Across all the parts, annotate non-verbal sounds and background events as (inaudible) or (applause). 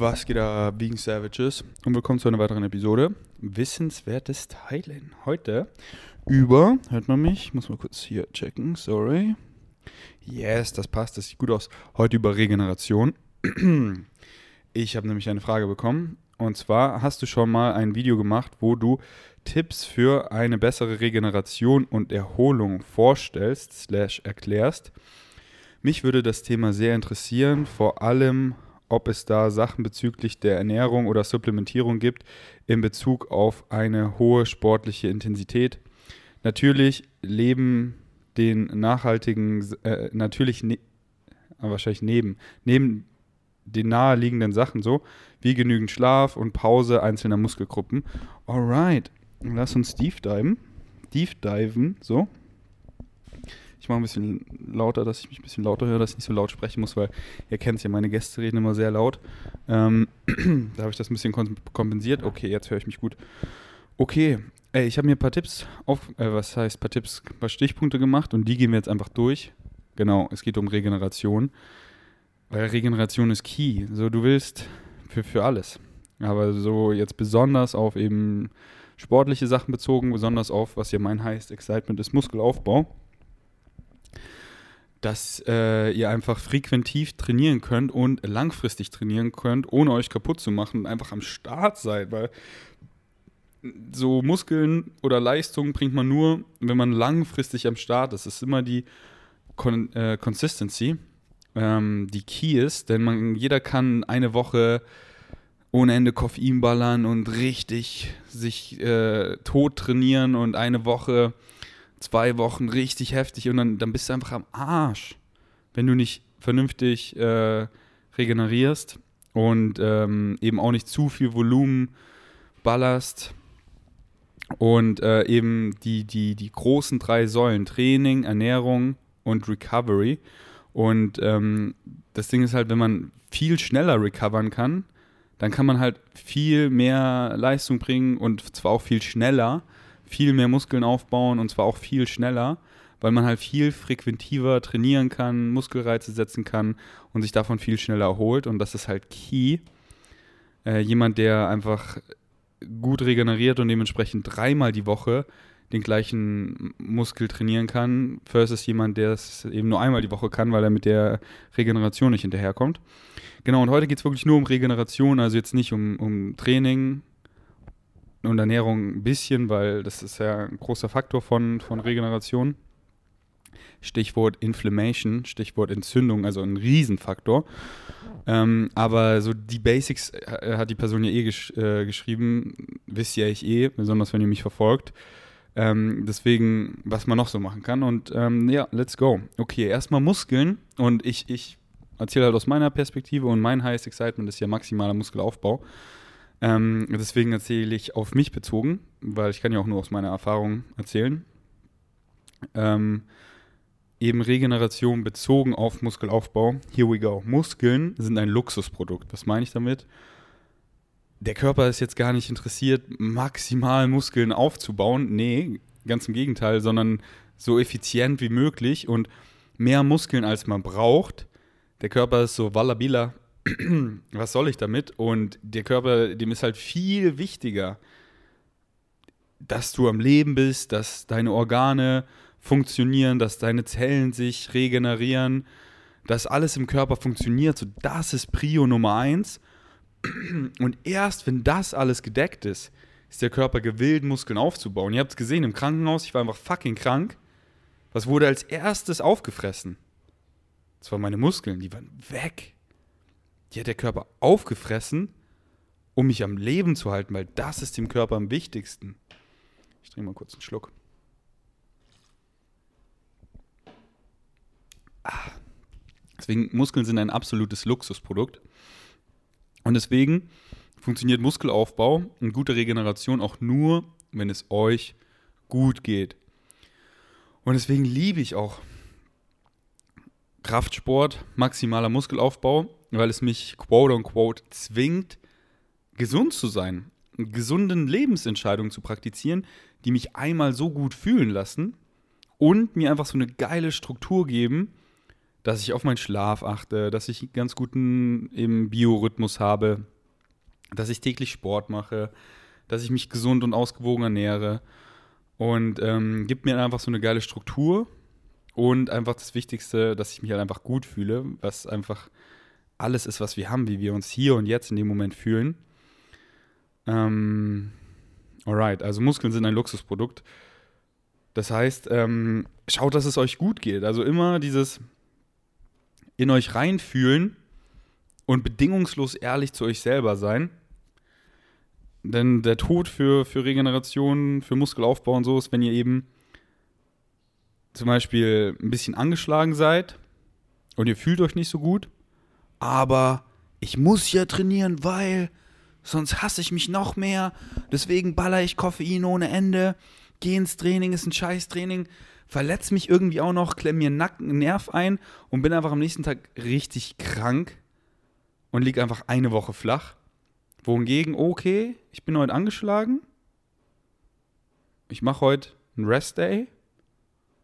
Was geht da, Vegan Savages? Und willkommen zu einer weiteren Episode. Wissenswertes Teilen. Heute über, hört man mich? Ich muss mal kurz hier checken, sorry. Yes, das passt, das sieht gut aus. Heute über Regeneration. (clears throat) Ich habe nämlich eine Frage bekommen. Und zwar hast du schon mal ein Video gemacht, wo du Tipps für eine bessere Regeneration und Erholung vorstellst, slash erklärst. Mich würde das Thema sehr interessieren, vor allem ob es da Sachen bezüglich der Ernährung oder Supplementierung gibt in Bezug auf eine hohe sportliche Intensität. Natürlich leben den nachhaltigen, äh, natürlich ne, wahrscheinlich neben, neben den naheliegenden Sachen so, wie genügend Schlaf und Pause einzelner Muskelgruppen. Alright, lass uns deep diven. Deep diven, so. Ich mache ein bisschen lauter, dass ich mich ein bisschen lauter höre, dass ich nicht so laut sprechen muss, weil ihr kennt es ja, meine Gäste reden immer sehr laut. Ähm, (clears throat) da habe ich das ein bisschen kompensiert. Okay, jetzt höre ich mich gut. Okay, ey, ich habe mir ein paar Tipps auf, äh, was heißt ein paar Tipps, ein paar Stichpunkte gemacht und die gehen wir jetzt einfach durch. Genau, es geht um Regeneration. Weil Regeneration ist key. So, du willst für, für alles. Aber so jetzt besonders auf eben sportliche Sachen bezogen, besonders auf, was ja mein heißt, Excitement ist Muskelaufbau dass äh, ihr einfach frequentiv trainieren könnt und langfristig trainieren könnt, ohne euch kaputt zu machen und einfach am Start seid, weil so Muskeln oder Leistung bringt man nur, wenn man langfristig am Start ist. Das ist immer die Con äh, Consistency, ähm, die Key ist, denn man, jeder kann eine Woche ohne Ende Koffein ballern und richtig sich äh, tot trainieren und eine Woche zwei Wochen richtig heftig und dann, dann bist du einfach am Arsch, wenn du nicht vernünftig äh, regenerierst und ähm, eben auch nicht zu viel Volumen ballerst. Und äh, eben die, die, die großen drei Säulen, Training, Ernährung und Recovery. Und ähm, das Ding ist halt, wenn man viel schneller recovern kann, dann kann man halt viel mehr Leistung bringen und zwar auch viel schneller viel mehr Muskeln aufbauen und zwar auch viel schneller, weil man halt viel frequentiver trainieren kann, Muskelreize setzen kann und sich davon viel schneller erholt. Und das ist halt key. Äh, jemand, der einfach gut regeneriert und dementsprechend dreimal die Woche den gleichen Muskel trainieren kann, versus jemand, der es eben nur einmal die Woche kann, weil er mit der Regeneration nicht hinterherkommt. Genau, und heute geht es wirklich nur um Regeneration, also jetzt nicht um, um Training, und Ernährung ein bisschen, weil das ist ja ein großer Faktor von, von Regeneration. Stichwort Inflammation, Stichwort Entzündung, also ein Riesenfaktor. Ähm, aber so die Basics äh, hat die Person ja eh gesch äh, geschrieben, wisst ihr ich eh, besonders wenn ihr mich verfolgt. Ähm, deswegen, was man noch so machen kann. Und ähm, ja, let's go. Okay, erstmal Muskeln. Und ich, ich erzähle halt aus meiner Perspektive und mein Highest Excitement ist ja maximaler Muskelaufbau. Ähm, deswegen erzähle ich auf mich bezogen, weil ich kann ja auch nur aus meiner Erfahrung erzählen. Ähm, eben Regeneration bezogen auf Muskelaufbau. Here we go. Muskeln sind ein Luxusprodukt. Was meine ich damit? Der Körper ist jetzt gar nicht interessiert, maximal Muskeln aufzubauen. Nee, ganz im Gegenteil, sondern so effizient wie möglich und mehr Muskeln als man braucht. Der Körper ist so wallabila was soll ich damit? Und der Körper, dem ist halt viel wichtiger, dass du am Leben bist, dass deine Organe funktionieren, dass deine Zellen sich regenerieren, dass alles im Körper funktioniert. So, das ist Prio Nummer eins. Und erst wenn das alles gedeckt ist, ist der Körper gewillt, Muskeln aufzubauen. Ihr habt es gesehen im Krankenhaus, ich war einfach fucking krank. Was wurde als erstes aufgefressen? Das waren meine Muskeln, die waren weg die hat der Körper aufgefressen, um mich am Leben zu halten, weil das ist dem Körper am wichtigsten. Ich trinke mal kurz einen Schluck. Ah. Deswegen, Muskeln sind ein absolutes Luxusprodukt. Und deswegen funktioniert Muskelaufbau und gute Regeneration auch nur, wenn es euch gut geht. Und deswegen liebe ich auch Kraftsport, maximaler Muskelaufbau weil es mich quote unquote zwingt, gesund zu sein, gesunden Lebensentscheidungen zu praktizieren, die mich einmal so gut fühlen lassen und mir einfach so eine geile Struktur geben, dass ich auf meinen Schlaf achte, dass ich einen ganz guten Biorhythmus habe, dass ich täglich Sport mache, dass ich mich gesund und ausgewogen ernähre und ähm, gibt mir einfach so eine geile Struktur und einfach das Wichtigste, dass ich mich halt einfach gut fühle, was einfach alles ist, was wir haben, wie wir uns hier und jetzt in dem Moment fühlen. Ähm, alright, also Muskeln sind ein Luxusprodukt. Das heißt, ähm, schaut, dass es euch gut geht. Also immer dieses in euch reinfühlen und bedingungslos ehrlich zu euch selber sein. Denn der Tod für, für Regeneration, für Muskelaufbau und so ist, wenn ihr eben zum Beispiel ein bisschen angeschlagen seid und ihr fühlt euch nicht so gut, aber ich muss ja trainieren, weil sonst hasse ich mich noch mehr. Deswegen baller ich Koffein ohne Ende. Geh ins Training, ist ein Scheiß-Training. Verletz mich irgendwie auch noch, klemm mir einen Nacken, Nerv ein und bin einfach am nächsten Tag richtig krank und lieg einfach eine Woche flach. Wohingegen, okay, ich bin heute angeschlagen. Ich mache heute einen Rest-Day.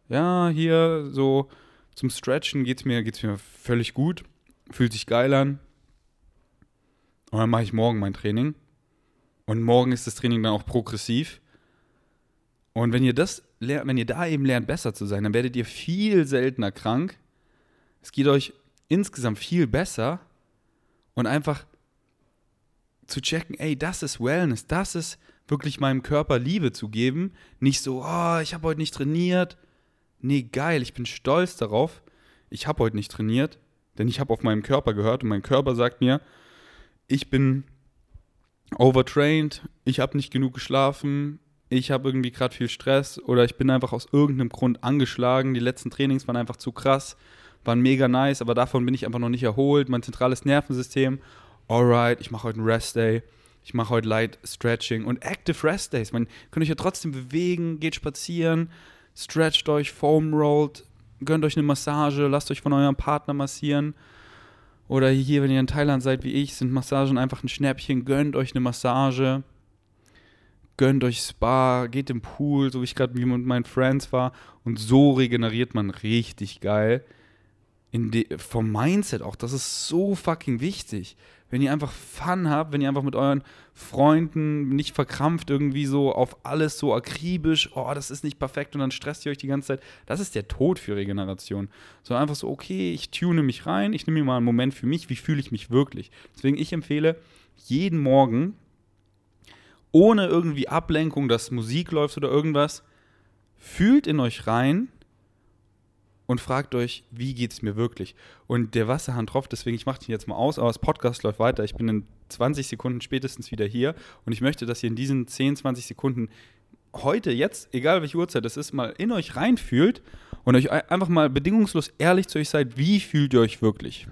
Ja, hier so zum Stretchen geht's mir, geht's mir völlig gut. Fühlt sich geil an. Und dann mache ich morgen mein Training. Und morgen ist das Training dann auch progressiv. Und wenn ihr das lernt, wenn ihr da eben lernt, besser zu sein, dann werdet ihr viel seltener krank. Es geht euch insgesamt viel besser. Und einfach zu checken, ey, das ist Wellness, das ist wirklich meinem Körper Liebe zu geben. Nicht so, oh, ich habe heute nicht trainiert. Nee, geil, ich bin stolz darauf. Ich habe heute nicht trainiert, denn ich habe auf meinem Körper gehört und mein Körper sagt mir, ich bin overtrained, ich habe nicht genug geschlafen, ich habe irgendwie gerade viel Stress oder ich bin einfach aus irgendeinem Grund angeschlagen. Die letzten Trainings waren einfach zu krass, waren mega nice, aber davon bin ich einfach noch nicht erholt. Mein zentrales Nervensystem alright, ich mache heute einen Rest Day, ich mache heute Light Stretching und Active Rest Days. Man könnt euch ja trotzdem bewegen, geht spazieren, stretcht euch, foam rollt, gönnt euch eine Massage, lasst euch von eurem Partner massieren. Oder hier, wenn ihr in Thailand seid wie ich, sind Massagen einfach ein Schnäppchen, gönnt euch eine Massage. Gönnt euch Spa, geht im Pool, so wie ich gerade mit meinen Friends war. Und so regeneriert man richtig geil. vom Mindset auch, das ist so fucking wichtig wenn ihr einfach Fun habt, wenn ihr einfach mit euren Freunden nicht verkrampft irgendwie so auf alles so akribisch, oh, das ist nicht perfekt und dann stresst ihr euch die ganze Zeit. Das ist der Tod für Regeneration. So einfach so, okay, ich tune mich rein, ich nehme mir mal einen Moment für mich, wie fühle ich mich wirklich. Deswegen ich empfehle jeden Morgen ohne irgendwie Ablenkung, dass Musik läuft oder irgendwas, fühlt in euch rein und fragt euch, wie geht es mir wirklich? Und der Wasserhahn tropft, deswegen, ich mache den jetzt mal aus, aber das Podcast läuft weiter. Ich bin in 20 Sekunden spätestens wieder hier und ich möchte, dass ihr in diesen 10, 20 Sekunden heute, jetzt, egal welche Uhrzeit das ist, mal in euch reinfühlt und euch einfach mal bedingungslos ehrlich zu euch seid, wie fühlt ihr euch wirklich?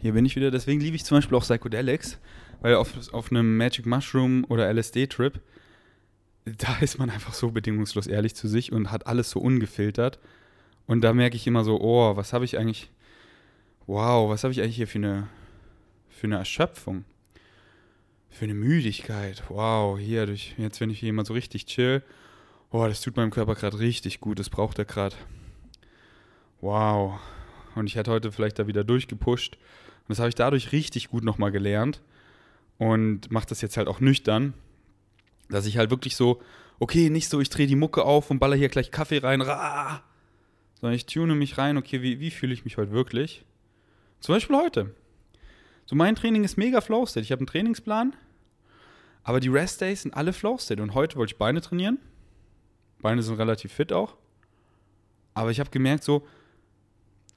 Hier bin ich wieder. Deswegen liebe ich zum Beispiel auch Psychedelics, weil auf, auf einem Magic Mushroom oder LSD-Trip, da ist man einfach so bedingungslos ehrlich zu sich und hat alles so ungefiltert. Und da merke ich immer so, oh, was habe ich eigentlich, wow, was habe ich eigentlich hier für eine, für eine Erschöpfung? Für eine Müdigkeit. Wow, hier, durch, jetzt wenn ich hier mal so richtig chill, oh, das tut meinem Körper gerade richtig gut, das braucht er gerade. Wow. Und ich hätte heute vielleicht da wieder durchgepusht und das habe ich dadurch richtig gut nochmal gelernt und mache das jetzt halt auch nüchtern, dass ich halt wirklich so, okay, nicht so, ich drehe die Mucke auf und baller hier gleich Kaffee rein, rah, sondern ich tune mich rein, okay, wie, wie fühle ich mich heute wirklich? Zum Beispiel heute. So, mein Training ist mega Flow-State. Ich habe einen Trainingsplan, aber die Rest-Days sind alle Flow-State. Und heute wollte ich Beine trainieren. Beine sind relativ fit auch. Aber ich habe gemerkt, so,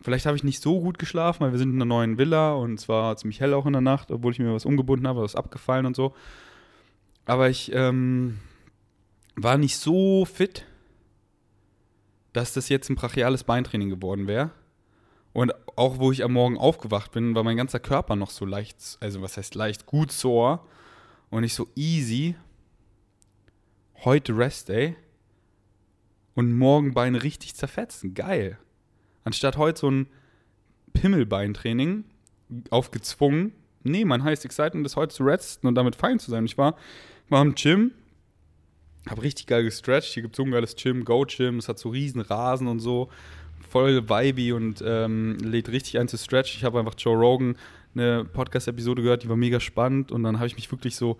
Vielleicht habe ich nicht so gut geschlafen, weil wir sind in einer neuen Villa und es war ziemlich hell auch in der Nacht, obwohl ich mir was umgebunden habe, was abgefallen und so. Aber ich ähm, war nicht so fit, dass das jetzt ein brachiales Beintraining geworden wäre. Und auch wo ich am Morgen aufgewacht bin, war mein ganzer Körper noch so leicht, also was heißt leicht, gut sore und nicht so easy. Heute Rest Day. und morgen Beine richtig zerfetzen. Geil. Anstatt heute so ein Pimmelbeintraining aufgezwungen. Nee, mein heißt Excitement ist heute zu resten und damit fein zu sein. Ich war, war im Gym, habe richtig geil gestretched. Hier gibt es so ein geiles Gym, Go-Gym. Es hat so riesen Rasen und so. Voll vibey und ähm, lädt richtig ein zu stretch. Ich habe einfach Joe Rogan eine Podcast-Episode gehört, die war mega spannend. Und dann habe ich mich wirklich so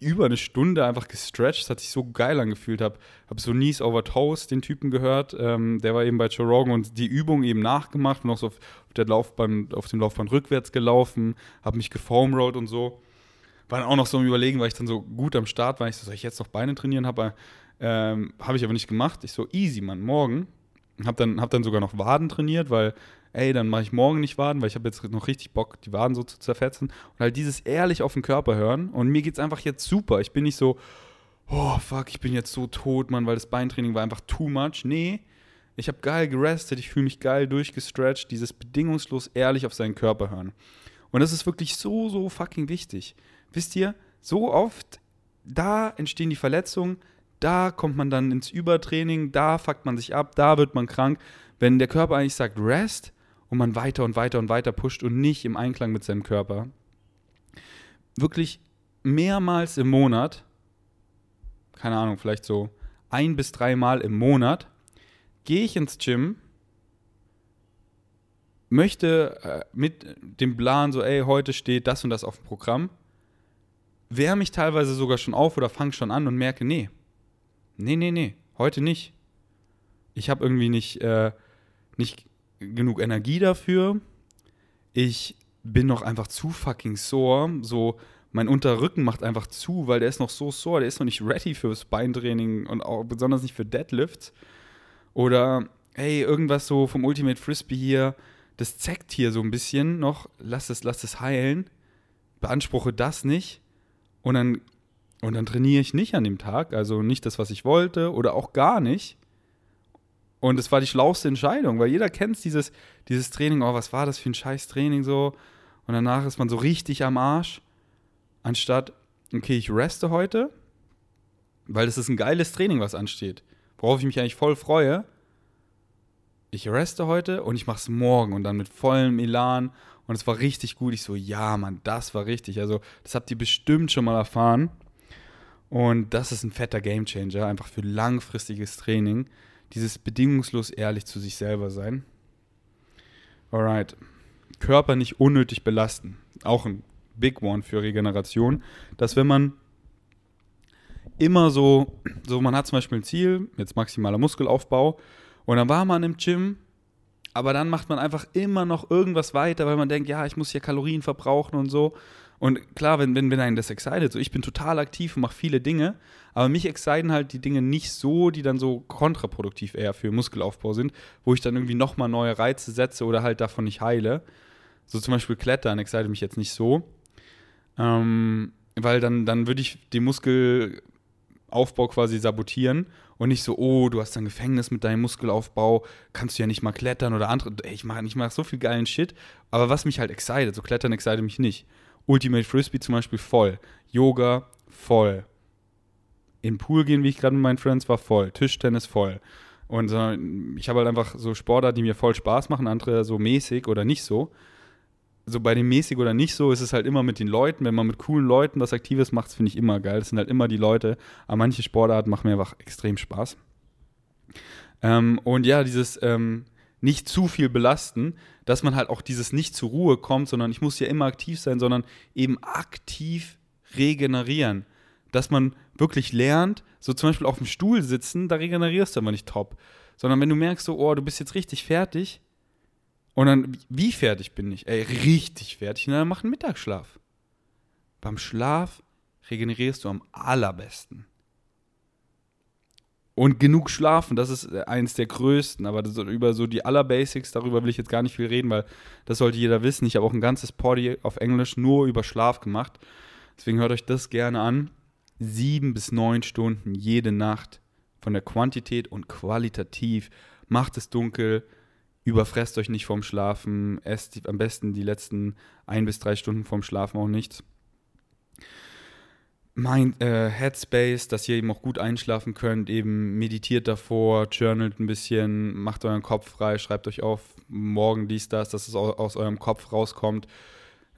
über eine Stunde einfach gestretched. Es hat sich so geil angefühlt. Habe hab so Knees over Toes den Typen gehört. Ähm, der war eben bei Joe Rogan und die Übung eben nachgemacht und auch so auf, der Laufbahn, auf dem Laufband rückwärts gelaufen. Habe mich gefoamrolled und so. War dann auch noch so im Überlegen, weil ich dann so gut am Start war. Ich so, soll ich jetzt noch Beine trainieren? Habe ähm, hab ich aber nicht gemacht. Ich so, easy, Mann, morgen. Habe dann, hab dann sogar noch Waden trainiert, weil ey, dann mache ich morgen nicht Waden, weil ich habe jetzt noch richtig Bock, die Waden so zu zerfetzen. Und halt dieses ehrlich auf den Körper hören. Und mir geht es einfach jetzt super. Ich bin nicht so, oh fuck, ich bin jetzt so tot, Mann, weil das Beintraining war einfach too much. Nee, ich habe geil gerestet, ich fühle mich geil durchgestretched. Dieses bedingungslos ehrlich auf seinen Körper hören. Und das ist wirklich so, so fucking wichtig. Wisst ihr, so oft, da entstehen die Verletzungen, da kommt man dann ins Übertraining, da fuckt man sich ab, da wird man krank. Wenn der Körper eigentlich sagt, rest, und man weiter und weiter und weiter pusht und nicht im Einklang mit seinem Körper. Wirklich mehrmals im Monat, keine Ahnung, vielleicht so ein bis dreimal im Monat, gehe ich ins Gym, möchte äh, mit dem Plan so, ey, heute steht das und das auf dem Programm, wärme mich teilweise sogar schon auf oder fange schon an und merke, nee, nee, nee, nee, heute nicht. Ich habe irgendwie nicht, äh, nicht genug Energie dafür. Ich bin noch einfach zu fucking sore. So, mein Unterrücken macht einfach zu, weil der ist noch so sore, der ist noch nicht ready fürs Beintraining und auch besonders nicht für Deadlifts. Oder, hey, irgendwas so vom Ultimate Frisbee hier, das zeckt hier so ein bisschen noch, lass es, lass es heilen, beanspruche das nicht und dann, und dann trainiere ich nicht an dem Tag, also nicht das, was ich wollte oder auch gar nicht. Und es war die schlauste Entscheidung, weil jeder kennt dieses, dieses Training, oh, was war das für ein scheiß Training so? Und danach ist man so richtig am Arsch. Anstatt, okay, ich reste heute, weil das ist ein geiles Training, was ansteht. Worauf ich mich eigentlich voll freue. Ich reste heute und ich mache es morgen und dann mit vollem Elan. Und es war richtig gut. Ich so, ja, Mann, das war richtig. Also, das habt ihr bestimmt schon mal erfahren. Und das ist ein fetter Gamechanger, einfach für langfristiges Training dieses bedingungslos ehrlich zu sich selber sein. Alright. Körper nicht unnötig belasten. Auch ein Big One für Regeneration. Dass wenn man immer so, so man hat zum Beispiel ein Ziel, jetzt maximaler Muskelaufbau, und dann war man im Gym, aber dann macht man einfach immer noch irgendwas weiter, weil man denkt, ja, ich muss hier Kalorien verbrauchen und so. Und klar, wenn, wenn, wenn einen das excited, so ich bin total aktiv und mache viele Dinge, aber mich exciten halt die Dinge nicht so, die dann so kontraproduktiv eher für Muskelaufbau sind, wo ich dann irgendwie nochmal neue Reize setze oder halt davon nicht heile. So zum Beispiel Klettern excite mich jetzt nicht so. Ähm, weil dann, dann würde ich den Muskelaufbau quasi sabotieren und nicht so, oh, du hast ein Gefängnis mit deinem Muskelaufbau, kannst du ja nicht mal klettern oder andere. Ey, ich mache ich mach so viel geilen Shit, aber was mich halt excited, so Klettern excite mich nicht. Ultimate Frisbee zum Beispiel voll. Yoga voll. In Pool gehen, wie ich gerade mit meinen Friends war, voll. Tischtennis voll. Und äh, ich habe halt einfach so Sportler, die mir voll Spaß machen, andere so mäßig oder nicht so. So bei dem mäßig oder nicht so ist es halt immer mit den Leuten. Wenn man mit coolen Leuten was Aktives macht, finde ich immer geil. Das sind halt immer die Leute. Aber manche Sportarten machen mir einfach extrem Spaß. Ähm, und ja, dieses ähm, nicht zu viel belasten, dass man halt auch dieses nicht zur Ruhe kommt, sondern ich muss ja immer aktiv sein, sondern eben aktiv regenerieren. Dass man wirklich lernt, so zum Beispiel auf dem Stuhl sitzen, da regenerierst du aber nicht top. Sondern wenn du merkst, so, oh, du bist jetzt richtig fertig, und dann, wie fertig bin ich? Ey, richtig fertig, na, dann mach einen Mittagsschlaf. Beim Schlaf regenerierst du am allerbesten und genug schlafen, das ist äh, eines der größten, aber das, über so die Allerbasics, darüber will ich jetzt gar nicht viel reden, weil das sollte jeder wissen. Ich habe auch ein ganzes Party auf Englisch nur über Schlaf gemacht. Deswegen hört euch das gerne an. Sieben bis neun Stunden jede Nacht von der Quantität und qualitativ. Macht es dunkel, überfresst euch nicht vorm Schlafen, esst am besten die letzten ein bis drei Stunden vorm Schlafen auch nichts. Mind, äh, Headspace, dass ihr eben auch gut einschlafen könnt, eben meditiert davor, journalt ein bisschen, macht euren Kopf frei, schreibt euch auf, morgen dies, das, dass es aus eurem Kopf rauskommt.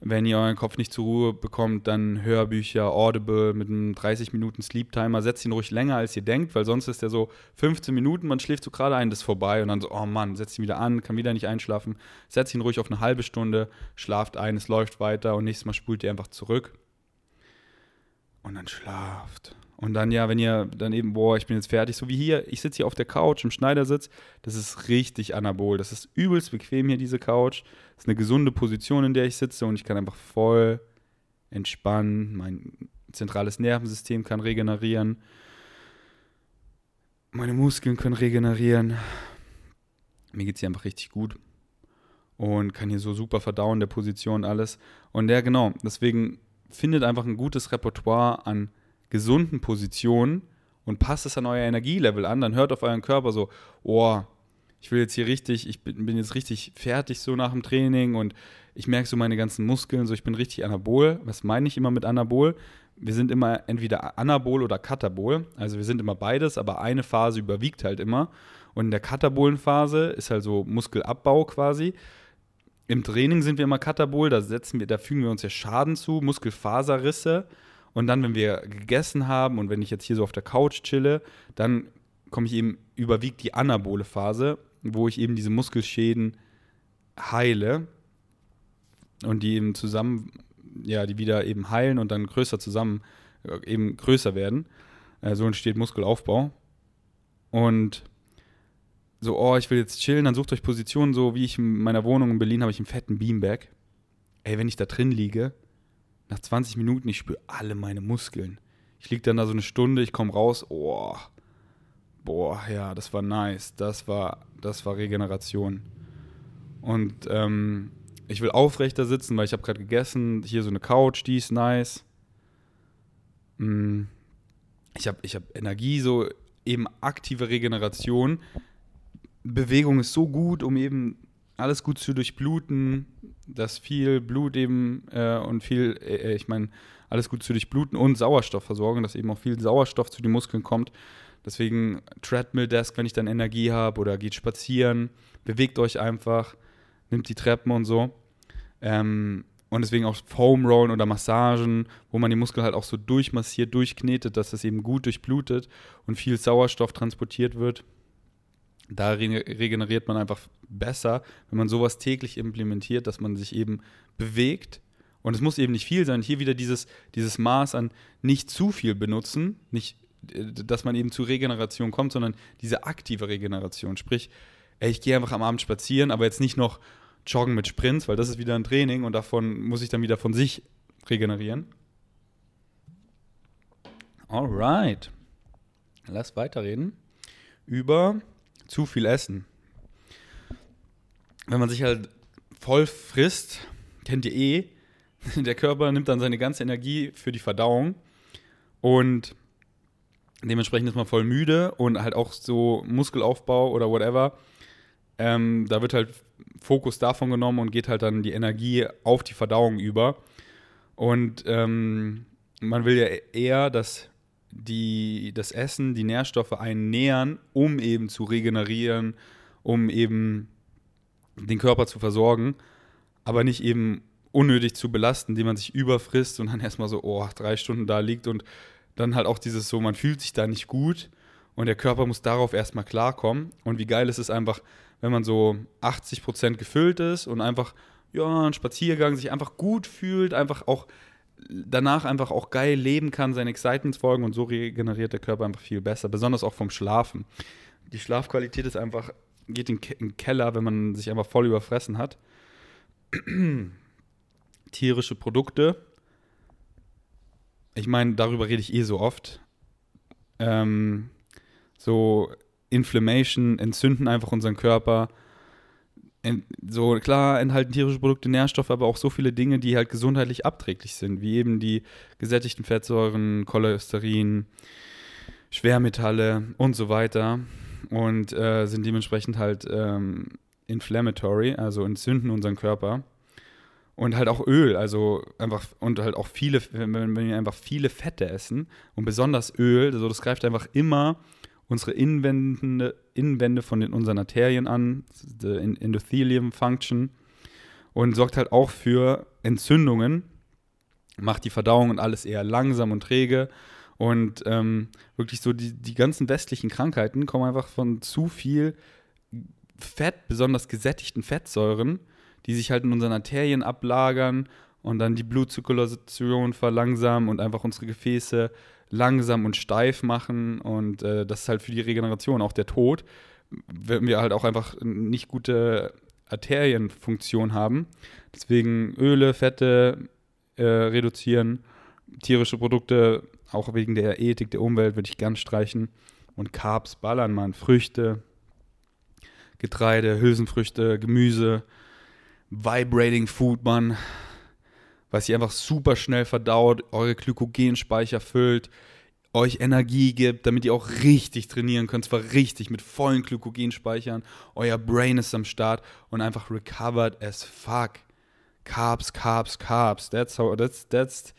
Wenn ihr euren Kopf nicht zur Ruhe bekommt, dann Hörbücher, Audible mit einem 30 Minuten Sleep Timer. Setzt ihn ruhig länger, als ihr denkt, weil sonst ist der so 15 Minuten, man schläft so gerade ein, das ist vorbei und dann so, oh Mann, setzt ihn wieder an, kann wieder nicht einschlafen. Setzt ihn ruhig auf eine halbe Stunde, schlaft ein, es läuft weiter und nächstes Mal spult ihr einfach zurück. Und dann schlaft. Und dann, ja, wenn ihr dann eben, boah, ich bin jetzt fertig, so wie hier, ich sitze hier auf der Couch im Schneidersitz, das ist richtig anabol. Das ist übelst bequem hier, diese Couch. Das ist eine gesunde Position, in der ich sitze und ich kann einfach voll entspannen. Mein zentrales Nervensystem kann regenerieren. Meine Muskeln können regenerieren. Mir geht es hier einfach richtig gut. Und kann hier so super verdauen, der Position, alles. Und ja, genau, deswegen findet einfach ein gutes Repertoire an gesunden Positionen und passt es an euer Energielevel an, dann hört auf euren Körper so, oh, ich will jetzt hier richtig, ich bin, jetzt richtig fertig so nach dem Training und ich merke so meine ganzen Muskeln, so ich bin richtig anabol. Was meine ich immer mit anabol? Wir sind immer entweder anabol oder katabol, also wir sind immer beides, aber eine Phase überwiegt halt immer. Und in der katabolen Phase ist halt so Muskelabbau quasi. Im Training sind wir immer katabol, da setzen wir, da fügen wir uns ja Schaden zu, Muskelfaserrisse und dann, wenn wir gegessen haben und wenn ich jetzt hier so auf der Couch chille, dann komme ich eben, überwiegt die anabole Phase, wo ich eben diese Muskelschäden heile und die eben zusammen, ja, die wieder eben heilen und dann größer zusammen, äh, eben größer werden. Äh, so entsteht Muskelaufbau. Und so, oh, ich will jetzt chillen, dann sucht euch Positionen, so wie ich in meiner Wohnung in Berlin habe ich einen fetten Beanbag. Ey, wenn ich da drin liege, nach 20 Minuten, ich spüre alle meine Muskeln. Ich liege dann da so eine Stunde, ich komme raus, oh, boah, ja, das war nice, das war, das war Regeneration. Und ähm, ich will aufrechter sitzen, weil ich habe gerade gegessen, hier so eine Couch, die ist nice. Mm, ich habe ich hab Energie, so eben aktive Regeneration. Bewegung ist so gut, um eben alles gut zu durchbluten, dass viel Blut eben äh, und viel, äh, ich meine, alles gut zu durchbluten und Sauerstoff versorgen, dass eben auch viel Sauerstoff zu den Muskeln kommt. Deswegen Treadmill Desk, wenn ich dann Energie habe oder geht spazieren, bewegt euch einfach, nimmt die Treppen und so. Ähm, und deswegen auch Foam Rollen oder Massagen, wo man die Muskeln halt auch so durchmassiert, durchknetet, dass das eben gut durchblutet und viel Sauerstoff transportiert wird da regeneriert man einfach besser, wenn man sowas täglich implementiert, dass man sich eben bewegt. Und es muss eben nicht viel sein. Hier wieder dieses, dieses Maß an nicht zu viel benutzen, nicht, dass man eben zu Regeneration kommt, sondern diese aktive Regeneration. Sprich, ey, ich gehe einfach am Abend spazieren, aber jetzt nicht noch joggen mit Sprints, weil das ist wieder ein Training und davon muss ich dann wieder von sich regenerieren. Alright. Lass weiterreden über zu viel essen. Wenn man sich halt voll frisst, kennt ihr eh, (laughs) der Körper nimmt dann seine ganze Energie für die Verdauung und dementsprechend ist man voll müde und halt auch so Muskelaufbau oder whatever. Ähm, da wird halt Fokus davon genommen und geht halt dann die Energie auf die Verdauung über. Und ähm, man will ja eher, dass die, das Essen, die Nährstoffe einen nähern, um eben zu regenerieren, um eben den Körper zu versorgen, aber nicht eben unnötig zu belasten, die man sich überfrisst und dann erstmal so, oh, drei Stunden da liegt und dann halt auch dieses so, man fühlt sich da nicht gut und der Körper muss darauf erstmal klarkommen. Und wie geil ist es einfach, wenn man so 80 Prozent gefüllt ist und einfach, ja, ein Spaziergang sich einfach gut fühlt, einfach auch danach einfach auch geil leben kann, seine Excitements folgen und so regeneriert der Körper einfach viel besser, besonders auch vom Schlafen. Die Schlafqualität ist einfach, geht in den Keller, wenn man sich einfach voll überfressen hat. (clears throat) Tierische Produkte. Ich meine, darüber rede ich eh so oft. Ähm, so Inflammation entzünden einfach unseren Körper so klar enthalten tierische Produkte Nährstoffe, aber auch so viele Dinge, die halt gesundheitlich abträglich sind, wie eben die gesättigten Fettsäuren, Cholesterin, Schwermetalle und so weiter und äh, sind dementsprechend halt ähm, inflammatory, also entzünden unseren Körper. Und halt auch Öl, also einfach, und halt auch viele, wenn, wir einfach viele Fette essen und besonders Öl, also das greift einfach immer unsere Innenwände, Innenwände von den, unseren Arterien an, the Endothelium Function, und sorgt halt auch für Entzündungen, macht die Verdauung und alles eher langsam und träge. Und ähm, wirklich so die, die ganzen westlichen Krankheiten kommen einfach von zu viel Fett, besonders gesättigten Fettsäuren, die sich halt in unseren Arterien ablagern und dann die Blutzirkulation verlangsamen und einfach unsere Gefäße langsam und steif machen. Und äh, das ist halt für die Regeneration auch der Tod, wenn wir halt auch einfach nicht gute Arterienfunktion haben. Deswegen Öle, Fette äh, reduzieren, tierische Produkte, auch wegen der Ethik der Umwelt, würde ich gern streichen. Und Carbs ballern, man. Früchte, Getreide, Hülsenfrüchte, Gemüse, Vibrating Food, man. Was sich einfach super schnell verdaut, eure Glykogenspeicher füllt, euch Energie gibt, damit ihr auch richtig trainieren könnt, zwar richtig mit vollen Glykogenspeichern. Euer Brain ist am Start und einfach recovered as fuck. Carbs, Carbs, Carbs. That's how that's that's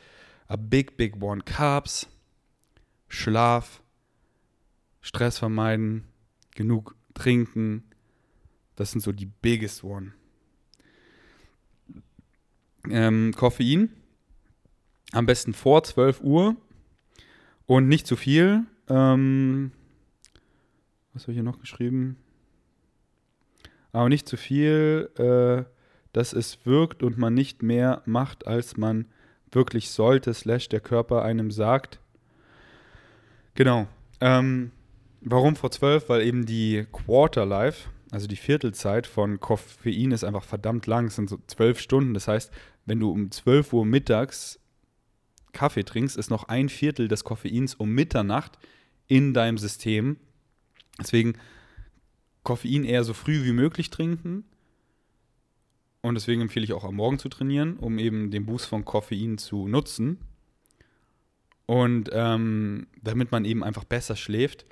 a big big one. Carbs, Schlaf, Stress vermeiden, genug trinken. Das sind so die biggest one. Ähm, Koffein am besten vor 12 Uhr und nicht zu viel. Ähm, was habe ich hier noch geschrieben? Aber nicht zu viel, äh, dass es wirkt und man nicht mehr macht, als man wirklich sollte, slash der Körper einem sagt. Genau. Ähm, warum vor 12? Weil eben die Quarter Life, also die Viertelzeit von Koffein ist einfach verdammt lang. Es sind so zwölf Stunden. Das heißt, wenn du um 12 Uhr mittags Kaffee trinkst, ist noch ein Viertel des Koffeins um Mitternacht in deinem System. Deswegen Koffein eher so früh wie möglich trinken. Und deswegen empfehle ich auch am Morgen zu trainieren, um eben den Boost von Koffein zu nutzen. Und ähm, damit man eben einfach besser schläft.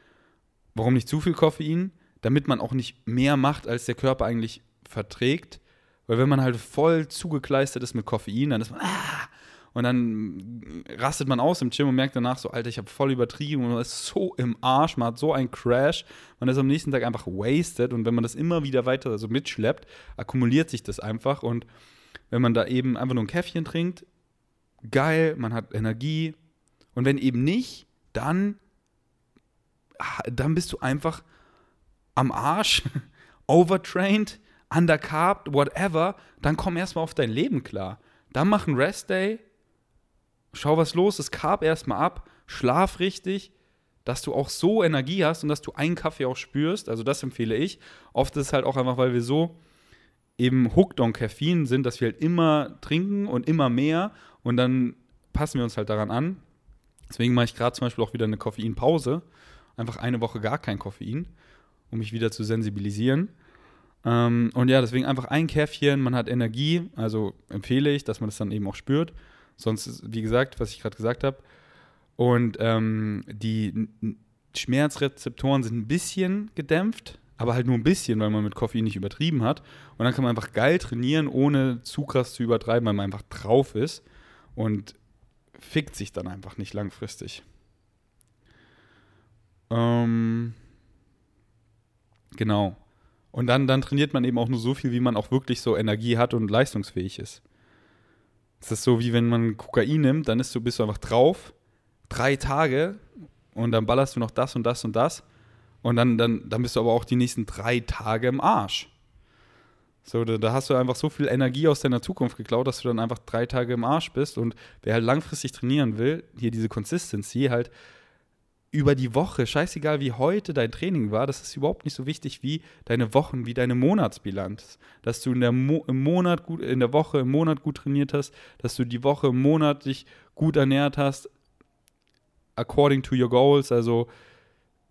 Warum nicht zu viel Koffein? Damit man auch nicht mehr macht, als der Körper eigentlich verträgt. Weil wenn man halt voll zugekleistert ist mit Koffein, dann ist man, ah, und dann rastet man aus im Gym und merkt danach so, Alter, ich habe voll übertrieben und man ist so im Arsch, man hat so einen Crash, man ist am nächsten Tag einfach wasted und wenn man das immer wieder weiter so mitschleppt, akkumuliert sich das einfach und wenn man da eben einfach nur ein Käffchen trinkt, geil, man hat Energie und wenn eben nicht, dann, dann bist du einfach am Arsch, (laughs) overtrained, undercarbt, whatever, dann komm erstmal auf dein Leben klar. Dann mach einen Rest Day, schau, was los ist, carb erstmal ab, schlaf richtig, dass du auch so Energie hast und dass du einen Kaffee auch spürst. Also das empfehle ich. Oft ist es halt auch einfach, weil wir so eben hooked on Koffein sind, dass wir halt immer trinken und immer mehr und dann passen wir uns halt daran an. Deswegen mache ich gerade zum Beispiel auch wieder eine Koffeinpause. Einfach eine Woche gar kein Koffein, um mich wieder zu sensibilisieren. Ähm, und ja, deswegen einfach ein Käffchen, man hat Energie, also empfehle ich, dass man das dann eben auch spürt. Sonst, wie gesagt, was ich gerade gesagt habe. Und ähm, die Schmerzrezeptoren sind ein bisschen gedämpft, aber halt nur ein bisschen, weil man mit Koffein nicht übertrieben hat. Und dann kann man einfach geil trainieren, ohne zu krass zu übertreiben, weil man einfach drauf ist und fickt sich dann einfach nicht langfristig. Ähm, genau. Und dann, dann trainiert man eben auch nur so viel, wie man auch wirklich so Energie hat und leistungsfähig ist. Es ist so, wie wenn man Kokain nimmt, dann ist du, bist du einfach drauf, drei Tage und dann ballerst du noch das und das und das. Und dann, dann, dann bist du aber auch die nächsten drei Tage im Arsch. So, da, da, hast du einfach so viel Energie aus deiner Zukunft geklaut, dass du dann einfach drei Tage im Arsch bist. Und wer halt langfristig trainieren will, hier diese Consistency halt über die Woche, scheißegal wie heute dein Training war, das ist überhaupt nicht so wichtig wie deine Wochen, wie deine Monatsbilanz. Dass du in der, Mo im Monat gut, in der Woche, im Monat gut trainiert hast, dass du die Woche, im Monat dich gut ernährt hast, according to your goals, also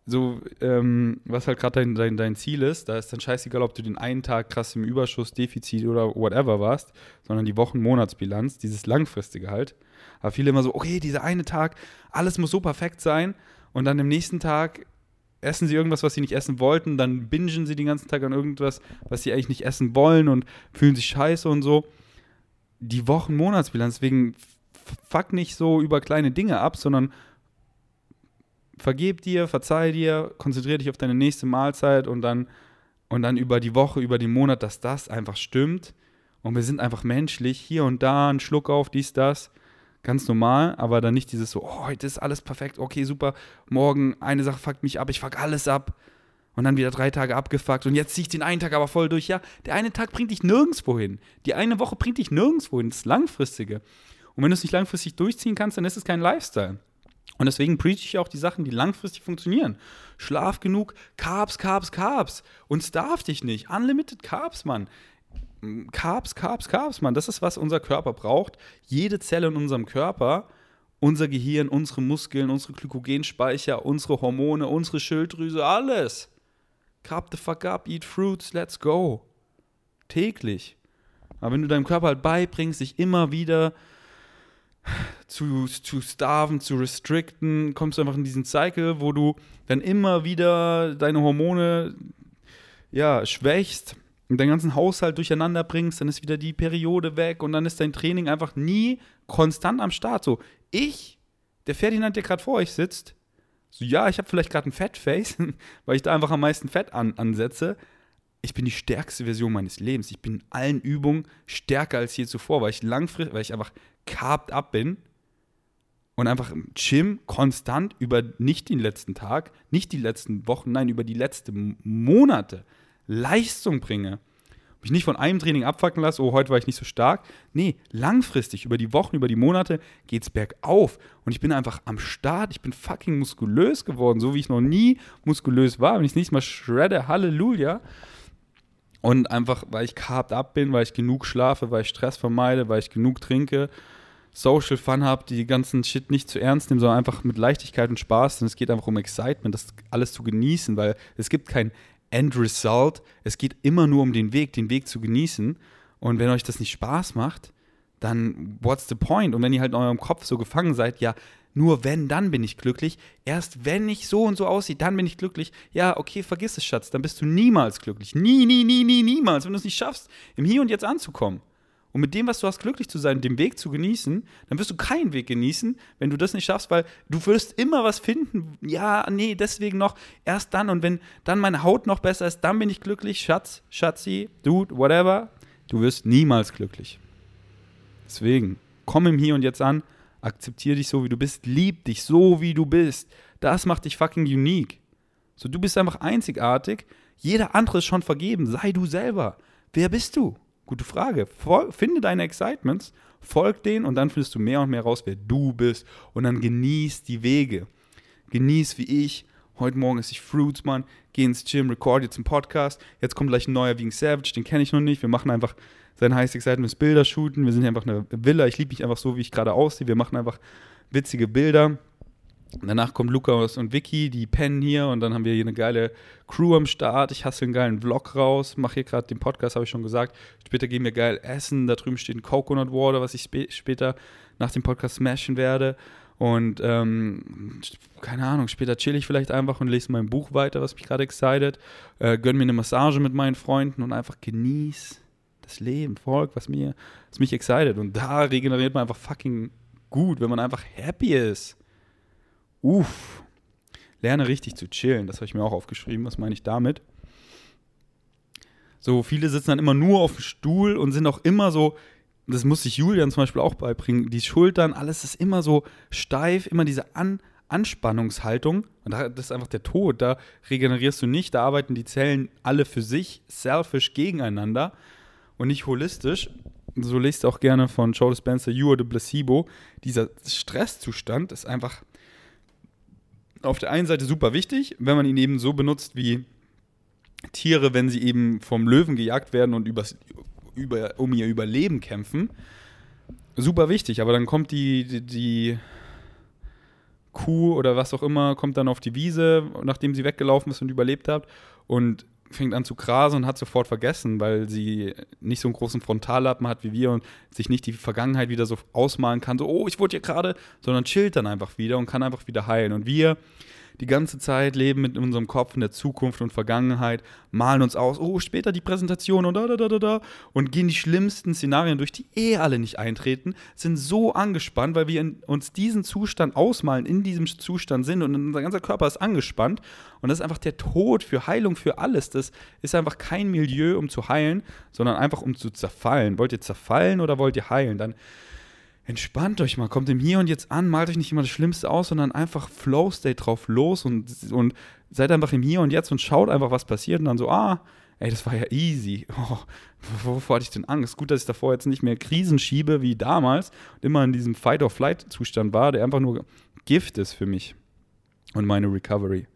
so, ähm, was halt gerade dein, dein, dein Ziel ist, da ist dann scheißegal, ob du den einen Tag krass im Überschuss, Defizit oder whatever warst, sondern die Wochen-Monatsbilanz, dieses langfristige halt. Aber viele immer so, okay, dieser eine Tag, alles muss so perfekt sein und dann am nächsten Tag essen sie irgendwas, was sie nicht essen wollten, dann bingen sie den ganzen Tag an irgendwas, was sie eigentlich nicht essen wollen und fühlen sich scheiße und so. die Wochen-Monatsbilanz. Deswegen fuck nicht so über kleine Dinge ab, sondern vergeb dir, verzeih dir, konzentriere dich auf deine nächste Mahlzeit und dann, und dann über die Woche, über den Monat, dass das einfach stimmt. Und wir sind einfach menschlich, hier und da, ein Schluck auf, dies, das. Ganz normal, aber dann nicht dieses so, oh, heute ist alles perfekt, okay, super, morgen eine Sache fuckt mich ab, ich fuck alles ab. Und dann wieder drei Tage abgefuckt und jetzt ziehe ich den einen Tag aber voll durch. Ja, der eine Tag bringt dich nirgendwo hin. Die eine Woche bringt dich nirgendwo hin. Das ist langfristige. Und wenn du es nicht langfristig durchziehen kannst, dann ist es kein Lifestyle. Und deswegen preach ich auch die Sachen, die langfristig funktionieren. Schlaf genug, Carbs, Carbs, Carbs. Und starf dich nicht. Unlimited Carbs, Mann. Carbs, Carbs, Carbs, Mann. Das ist, was unser Körper braucht. Jede Zelle in unserem Körper, unser Gehirn, unsere Muskeln, unsere Glykogenspeicher, unsere Hormone, unsere Schilddrüse, alles. Carb the fuck up, eat fruits, let's go. Täglich. Aber wenn du deinem Körper halt beibringst, sich immer wieder zu, zu starven, zu restricten, kommst du einfach in diesen Cycle, wo du dann immer wieder deine Hormone ja, schwächst und deinen ganzen Haushalt durcheinander bringst, dann ist wieder die Periode weg und dann ist dein Training einfach nie konstant am Start. So, ich, der Ferdinand, der gerade vor euch sitzt, so, ja, ich habe vielleicht gerade ein Fettface, (laughs) weil ich da einfach am meisten Fett an, ansetze. Ich bin die stärkste Version meines Lebens. Ich bin in allen Übungen stärker als je zuvor, weil ich langfristig, weil ich einfach carved up bin und einfach im Gym konstant über nicht den letzten Tag, nicht die letzten Wochen, nein, über die letzten Monate Leistung bringe. Mich nicht von einem Training abfacken lasse, oh, heute war ich nicht so stark. Nee, langfristig, über die Wochen, über die Monate geht es bergauf. Und ich bin einfach am Start, ich bin fucking muskulös geworden, so wie ich noch nie muskulös war. Wenn ich es nicht mal shredde, Halleluja. Und einfach, weil ich carved up bin, weil ich genug schlafe, weil ich Stress vermeide, weil ich genug trinke, Social Fun habe, die ganzen Shit nicht zu ernst nehmen, sondern einfach mit Leichtigkeit und Spaß. Und es geht einfach um Excitement, das alles zu genießen, weil es gibt kein End Result. Es geht immer nur um den Weg, den Weg zu genießen. Und wenn euch das nicht Spaß macht, dann what's the point? Und wenn ihr halt in eurem Kopf so gefangen seid, ja, nur wenn, dann bin ich glücklich. Erst wenn ich so und so aussehe, dann bin ich glücklich. Ja, okay, vergiss es, Schatz, dann bist du niemals glücklich. Nie, nie, nie, nie, niemals, wenn du es nicht schaffst, im Hier und Jetzt anzukommen und mit dem, was du hast, glücklich zu sein, den Weg zu genießen, dann wirst du keinen Weg genießen, wenn du das nicht schaffst, weil du wirst immer was finden. Ja, nee, deswegen noch erst dann und wenn dann meine Haut noch besser ist, dann bin ich glücklich. Schatz, Schatzi, Dude, whatever. Du wirst niemals glücklich. Deswegen, komm im Hier und Jetzt an, akzeptiere dich so, wie du bist, lieb dich so, wie du bist. Das macht dich fucking unique. So, du bist einfach einzigartig. Jeder andere ist schon vergeben. Sei du selber. Wer bist du? Gute Frage. Vol finde deine Excitements, folg denen und dann findest du mehr und mehr raus, wer du bist. Und dann genieß die Wege. Genieß wie ich. Heute Morgen ist ich Fruitsmann, geh ins Gym, record jetzt einen Podcast. Jetzt kommt gleich ein neuer wegen Savage, den kenne ich noch nicht. Wir machen einfach sein heißes Excitements Bilder shooten. Wir sind hier einfach eine Villa. Ich liebe mich einfach so, wie ich gerade aussehe. Wir machen einfach witzige Bilder. Danach kommt Lukas und Vicky, die pennen hier und dann haben wir hier eine geile Crew am Start. Ich hasse einen geilen Vlog raus, mache hier gerade den Podcast, habe ich schon gesagt. Später gehen wir geil essen. Da drüben steht ein Coconut Water, was ich spä später nach dem Podcast smashen werde. Und ähm, keine Ahnung, später chill ich vielleicht einfach und lese mein Buch weiter, was mich gerade excited. Äh, gönn mir eine Massage mit meinen Freunden und einfach genieß das Leben, Volk, was, mir, was mich excited. Und da regeneriert man einfach fucking gut, wenn man einfach happy ist. Uff. Lerne richtig zu chillen. Das habe ich mir auch aufgeschrieben. Was meine ich damit? So, viele sitzen dann immer nur auf dem Stuhl und sind auch immer so, das muss sich Julian zum Beispiel auch beibringen, die Schultern, alles ist immer so steif, immer diese An Anspannungshaltung. Und das ist einfach der Tod. Da regenerierst du nicht, da arbeiten die Zellen alle für sich, selfish gegeneinander und nicht holistisch. So lest auch gerne von Joe Spencer, You are the Placebo. Dieser Stresszustand ist einfach auf der einen Seite super wichtig, wenn man ihn eben so benutzt wie Tiere, wenn sie eben vom Löwen gejagt werden und übers, über, um ihr Überleben kämpfen. Super wichtig, aber dann kommt die, die, die Kuh oder was auch immer, kommt dann auf die Wiese, nachdem sie weggelaufen ist und überlebt hat und fängt an zu grasen und hat sofort vergessen, weil sie nicht so einen großen Frontallappen hat wie wir und sich nicht die Vergangenheit wieder so ausmalen kann, so, oh, ich wurde hier gerade, sondern chillt dann einfach wieder und kann einfach wieder heilen. Und wir, die ganze Zeit, leben mit unserem Kopf in der Zukunft und Vergangenheit, malen uns aus, oh, später die Präsentation und da, da, da, da, da, und gehen die schlimmsten Szenarien durch, die eh alle nicht eintreten, sind so angespannt, weil wir uns diesen Zustand ausmalen, in diesem Zustand sind und unser ganzer Körper ist angespannt. Und das ist einfach der Tod für Heilung, für alles. Das ist einfach kein Milieu, um zu heilen, sondern einfach um zu zerfallen. Wollt ihr zerfallen oder wollt ihr heilen? Dann entspannt euch mal, kommt im Hier und Jetzt an, malt euch nicht immer das Schlimmste aus, sondern einfach Flow-State drauf los und, und seid einfach im Hier und Jetzt und schaut einfach, was passiert und dann so, ah, ey, das war ja easy. (laughs) Oh, wovor hatte ich denn Angst? Gut, dass ich davor jetzt nicht mehr Krisen schiebe wie damals und immer in diesem Fight-or-Flight-Zustand war, der einfach nur Gift ist für mich und meine Recovery.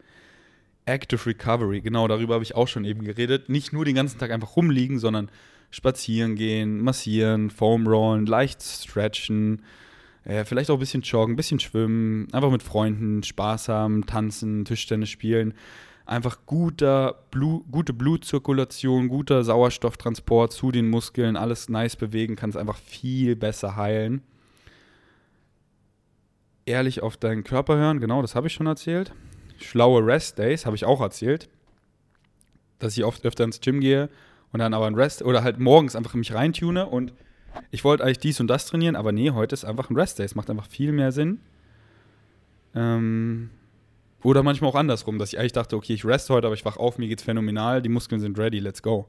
Active Recovery, genau, darüber habe ich auch schon eben geredet. Nicht nur den ganzen Tag einfach rumliegen, sondern spazieren gehen, massieren, Foam rollen, leicht stretchen, äh, vielleicht auch ein bisschen joggen, ein bisschen schwimmen, einfach mit Freunden Spaß haben, tanzen, Tischtennis spielen. Einfach guter Blut, gute Blutzirkulation, guter Sauerstofftransport zu den Muskeln, alles nice bewegen, kann es einfach viel besser heilen. Ehrlich auf deinen Körper hören, genau, das habe ich schon erzählt. Schlaue Rest Days habe ich auch erzählt. Dass ich oft öfter ins Gym gehe und dann aber ein Rest oder halt morgens einfach mich reintune und ich wollte eigentlich dies und das trainieren, aber nee, heute ist einfach ein Rest Day. Es macht einfach viel mehr Sinn. Ähm, oder manchmal auch andersrum, dass ich eigentlich dachte, okay, ich rest heute, aber ich wach auf, mir geht's phänomenal, die Muskeln sind ready, let's go.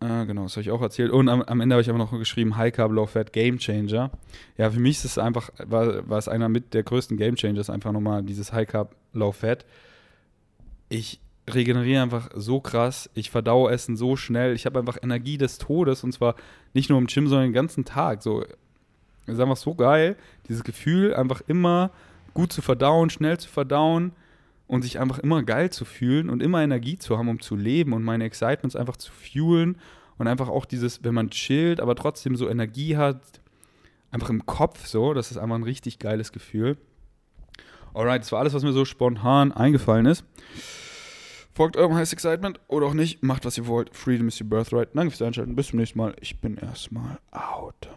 Ah, genau, das habe ich auch erzählt. Und am, am Ende habe ich aber noch geschrieben, High Carb, Low Fat, Game Changer. Ja, für mich ist es einfach, war, war es einer mit der größten Game Changers, einfach nochmal dieses High Carb, Low Fat. Ich regeneriere einfach so krass. Ich verdaue Essen so schnell. Ich habe einfach Energie des Todes und zwar nicht nur im Gym, sondern den ganzen Tag. So, ist einfach so geil, dieses Gefühl, einfach immer gut zu verdauen, schnell zu verdauen und sich einfach immer geil zu fühlen und immer Energie zu haben, um zu leben und meine Excitements einfach zu fuelen und einfach auch dieses, wenn man chillt, aber trotzdem so Energie hat, einfach im Kopf so, das ist einfach ein richtig geiles Gefühl. Alright, das war alles, was mir so spontan eingefallen ist. Folgt eurem Heiß Excitement oder auch nicht. Macht, was ihr wollt. Freedom is your birthright. Danke fürs Einschalten. Bis zum nächsten Mal. Ich bin erstmal out.